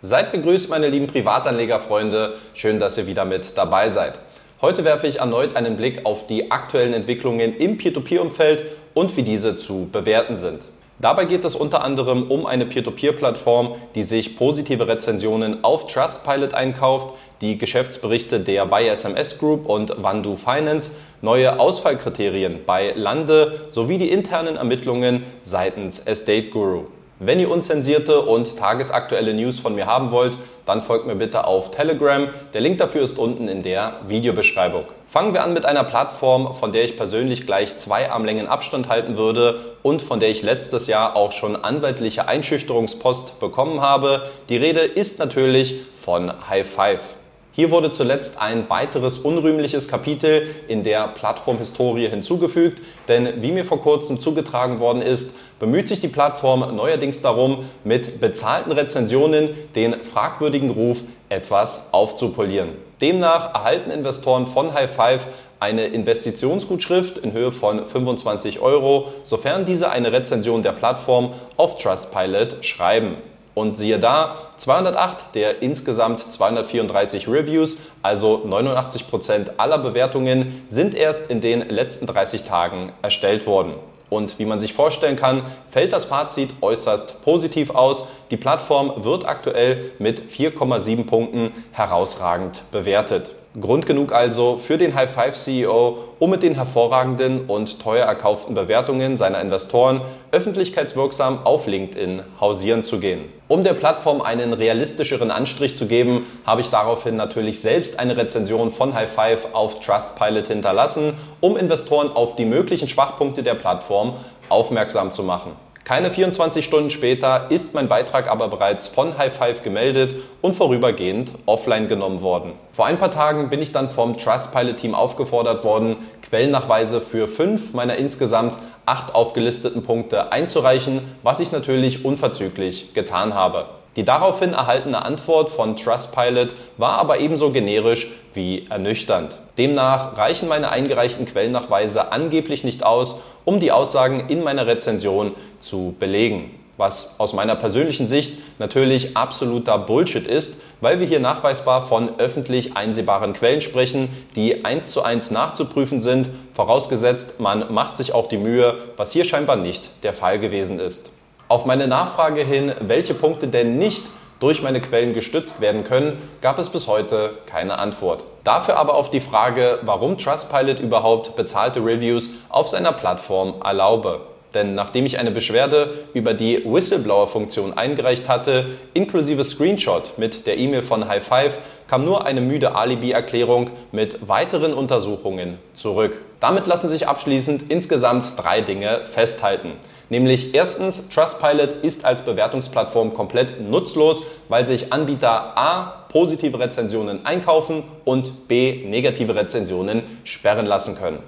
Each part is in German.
Seid gegrüßt, meine lieben Privatanlegerfreunde. Schön, dass ihr wieder mit dabei seid. Heute werfe ich erneut einen Blick auf die aktuellen Entwicklungen im Peer-to-Peer-Umfeld und wie diese zu bewerten sind. Dabei geht es unter anderem um eine Peer-to-Peer-Plattform, die sich positive Rezensionen auf Trustpilot einkauft, die Geschäftsberichte der YSMS Group und Vandu Finance, neue Ausfallkriterien bei Lande sowie die internen Ermittlungen seitens Estate Guru. Wenn ihr unzensierte und tagesaktuelle News von mir haben wollt, dann folgt mir bitte auf Telegram. Der Link dafür ist unten in der Videobeschreibung. Fangen wir an mit einer Plattform, von der ich persönlich gleich zwei Armlängen Abstand halten würde und von der ich letztes Jahr auch schon anwaltliche Einschüchterungspost bekommen habe. Die Rede ist natürlich von High Five. Hier wurde zuletzt ein weiteres unrühmliches Kapitel in der Plattformhistorie hinzugefügt, denn wie mir vor kurzem zugetragen worden ist, bemüht sich die Plattform neuerdings darum, mit bezahlten Rezensionen den fragwürdigen Ruf etwas aufzupolieren. Demnach erhalten Investoren von High Five eine Investitionsgutschrift in Höhe von 25 Euro, sofern diese eine Rezension der Plattform auf Trustpilot schreiben. Und siehe da, 208 der insgesamt 234 Reviews, also 89 Prozent aller Bewertungen, sind erst in den letzten 30 Tagen erstellt worden. Und wie man sich vorstellen kann, fällt das Fazit äußerst positiv aus. Die Plattform wird aktuell mit 4,7 Punkten herausragend bewertet. Grund genug also für den High Five CEO, um mit den hervorragenden und teuer erkauften Bewertungen seiner Investoren öffentlichkeitswirksam auf LinkedIn hausieren zu gehen. Um der Plattform einen realistischeren Anstrich zu geben, habe ich daraufhin natürlich selbst eine Rezension von High Five auf Trustpilot hinterlassen, um Investoren auf die möglichen Schwachpunkte der Plattform aufmerksam zu machen. Keine 24 Stunden später ist mein Beitrag aber bereits von High Five gemeldet und vorübergehend offline genommen worden. Vor ein paar Tagen bin ich dann vom Trustpilot-Team aufgefordert worden, Quellennachweise für fünf meiner insgesamt acht aufgelisteten Punkte einzureichen, was ich natürlich unverzüglich getan habe. Die daraufhin erhaltene Antwort von Trustpilot war aber ebenso generisch wie ernüchternd. Demnach reichen meine eingereichten Quellennachweise angeblich nicht aus, um die Aussagen in meiner Rezension zu belegen. Was aus meiner persönlichen Sicht natürlich absoluter Bullshit ist, weil wir hier nachweisbar von öffentlich einsehbaren Quellen sprechen, die eins zu eins nachzuprüfen sind, vorausgesetzt man macht sich auch die Mühe, was hier scheinbar nicht der Fall gewesen ist. Auf meine Nachfrage hin, welche Punkte denn nicht durch meine Quellen gestützt werden können, gab es bis heute keine Antwort. Dafür aber auf die Frage, warum Trustpilot überhaupt bezahlte Reviews auf seiner Plattform erlaube. Denn nachdem ich eine Beschwerde über die Whistleblower-Funktion eingereicht hatte, inklusive Screenshot mit der E-Mail von High Five, kam nur eine müde Alibi-Erklärung mit weiteren Untersuchungen zurück. Damit lassen sich abschließend insgesamt drei Dinge festhalten. Nämlich erstens, Trustpilot ist als Bewertungsplattform komplett nutzlos, weil sich Anbieter A positive Rezensionen einkaufen und B negative Rezensionen sperren lassen können.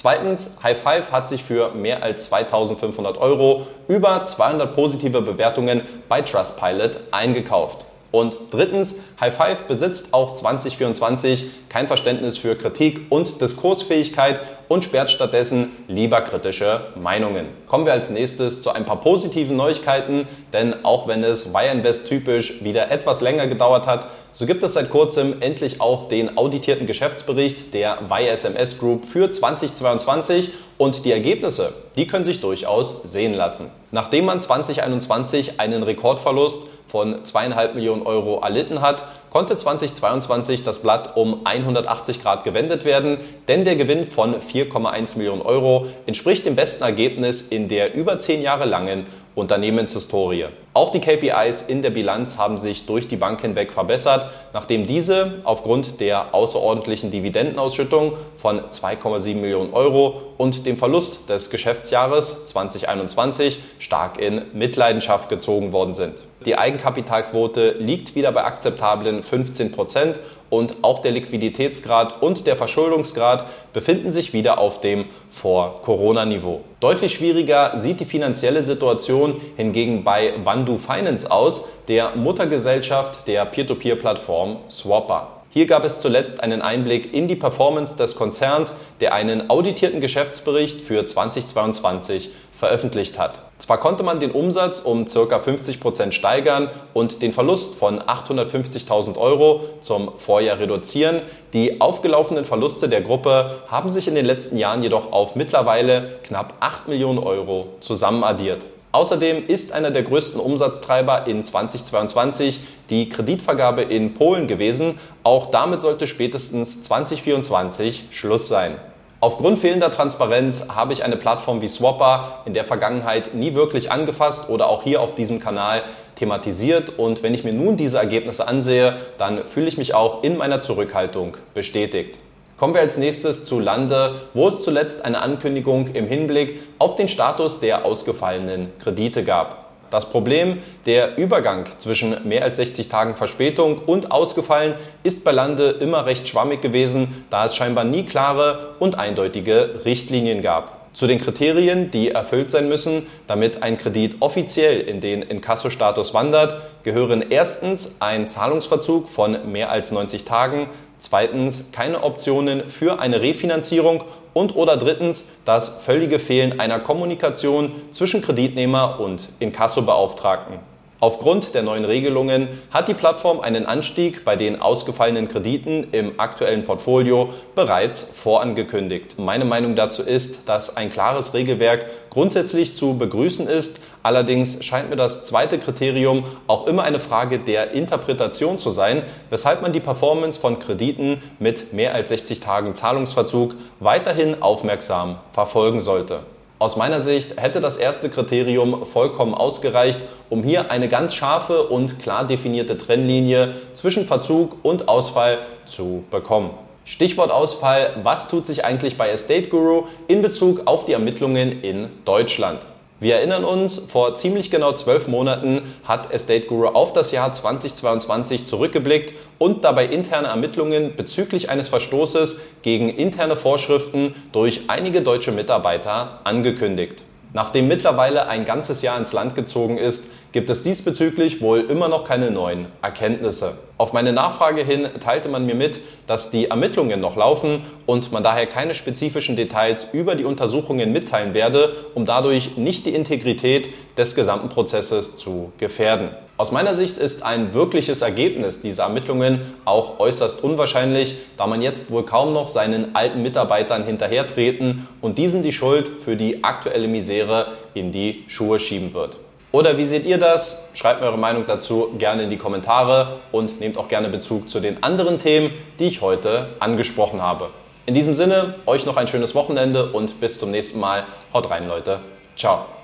Zweitens, High Five hat sich für mehr als 2500 Euro über 200 positive Bewertungen bei Trustpilot eingekauft. Und drittens, High Five besitzt auch 2024 kein Verständnis für Kritik und Diskursfähigkeit und sperrt stattdessen lieber kritische Meinungen. Kommen wir als nächstes zu ein paar positiven Neuigkeiten, denn auch wenn es Invest typisch wieder etwas länger gedauert hat, so gibt es seit kurzem endlich auch den auditierten Geschäftsbericht der YSMS Group für 2022 und die Ergebnisse, die können sich durchaus sehen lassen. Nachdem man 2021 einen Rekordverlust von zweieinhalb Millionen Euro erlitten hat, konnte 2022 das Blatt um 180 Grad gewendet werden, denn der Gewinn von 4,1 Millionen Euro entspricht dem besten Ergebnis in der über zehn Jahre langen Unternehmenshistorie. Auch die KPIs in der Bilanz haben sich durch die Bank hinweg verbessert, nachdem diese aufgrund der außerordentlichen Dividendenausschüttung von 2,7 Millionen Euro und dem Verlust des Geschäftsjahres 2021 stark in Mitleidenschaft gezogen worden sind. Die Eigenkapitalquote liegt wieder bei akzeptablen 15 Prozent und auch der Liquiditätsgrad und der Verschuldungsgrad befinden sich wieder auf dem Vor-Corona-Niveau. Deutlich schwieriger sieht die finanzielle Situation hingegen bei Vandu Finance aus, der Muttergesellschaft der Peer-to-Peer-Plattform Swapper. Hier gab es zuletzt einen Einblick in die Performance des Konzerns, der einen auditierten Geschäftsbericht für 2022 veröffentlicht hat. Zwar konnte man den Umsatz um ca. 50 Prozent steigern und den Verlust von 850.000 Euro zum Vorjahr reduzieren, die aufgelaufenen Verluste der Gruppe haben sich in den letzten Jahren jedoch auf mittlerweile knapp 8 Millionen Euro zusammenaddiert. Außerdem ist einer der größten Umsatztreiber in 2022 die Kreditvergabe in Polen gewesen. Auch damit sollte spätestens 2024 Schluss sein. Aufgrund fehlender Transparenz habe ich eine Plattform wie Swapper in der Vergangenheit nie wirklich angefasst oder auch hier auf diesem Kanal thematisiert. Und wenn ich mir nun diese Ergebnisse ansehe, dann fühle ich mich auch in meiner Zurückhaltung bestätigt. Kommen wir als nächstes zu Lande, wo es zuletzt eine Ankündigung im Hinblick auf den Status der ausgefallenen Kredite gab. Das Problem, der Übergang zwischen mehr als 60 Tagen Verspätung und ausgefallen, ist bei Lande immer recht schwammig gewesen, da es scheinbar nie klare und eindeutige Richtlinien gab. Zu den Kriterien, die erfüllt sein müssen, damit ein Kredit offiziell in den Inkasso-Status wandert, gehören erstens ein Zahlungsverzug von mehr als 90 Tagen, Zweitens keine Optionen für eine Refinanzierung und oder drittens das völlige Fehlen einer Kommunikation zwischen Kreditnehmer und Inkassobeauftragten. Aufgrund der neuen Regelungen hat die Plattform einen Anstieg bei den ausgefallenen Krediten im aktuellen Portfolio bereits vorangekündigt. Meine Meinung dazu ist, dass ein klares Regelwerk grundsätzlich zu begrüßen ist. Allerdings scheint mir das zweite Kriterium auch immer eine Frage der Interpretation zu sein, weshalb man die Performance von Krediten mit mehr als 60 Tagen Zahlungsverzug weiterhin aufmerksam verfolgen sollte. Aus meiner Sicht hätte das erste Kriterium vollkommen ausgereicht, um hier eine ganz scharfe und klar definierte Trennlinie zwischen Verzug und Ausfall zu bekommen. Stichwort Ausfall, was tut sich eigentlich bei Estate Guru in Bezug auf die Ermittlungen in Deutschland? Wir erinnern uns, vor ziemlich genau zwölf Monaten hat Estate Guru auf das Jahr 2022 zurückgeblickt und dabei interne Ermittlungen bezüglich eines Verstoßes gegen interne Vorschriften durch einige deutsche Mitarbeiter angekündigt. Nachdem mittlerweile ein ganzes Jahr ins Land gezogen ist, gibt es diesbezüglich wohl immer noch keine neuen Erkenntnisse. Auf meine Nachfrage hin teilte man mir mit, dass die Ermittlungen noch laufen und man daher keine spezifischen Details über die Untersuchungen mitteilen werde, um dadurch nicht die Integrität des gesamten Prozesses zu gefährden. Aus meiner Sicht ist ein wirkliches Ergebnis dieser Ermittlungen auch äußerst unwahrscheinlich, da man jetzt wohl kaum noch seinen alten Mitarbeitern hinterhertreten und diesen die Schuld für die aktuelle Misere in die Schuhe schieben wird. Oder wie seht ihr das? Schreibt mir eure Meinung dazu gerne in die Kommentare und nehmt auch gerne Bezug zu den anderen Themen, die ich heute angesprochen habe. In diesem Sinne, euch noch ein schönes Wochenende und bis zum nächsten Mal. Haut rein, Leute. Ciao.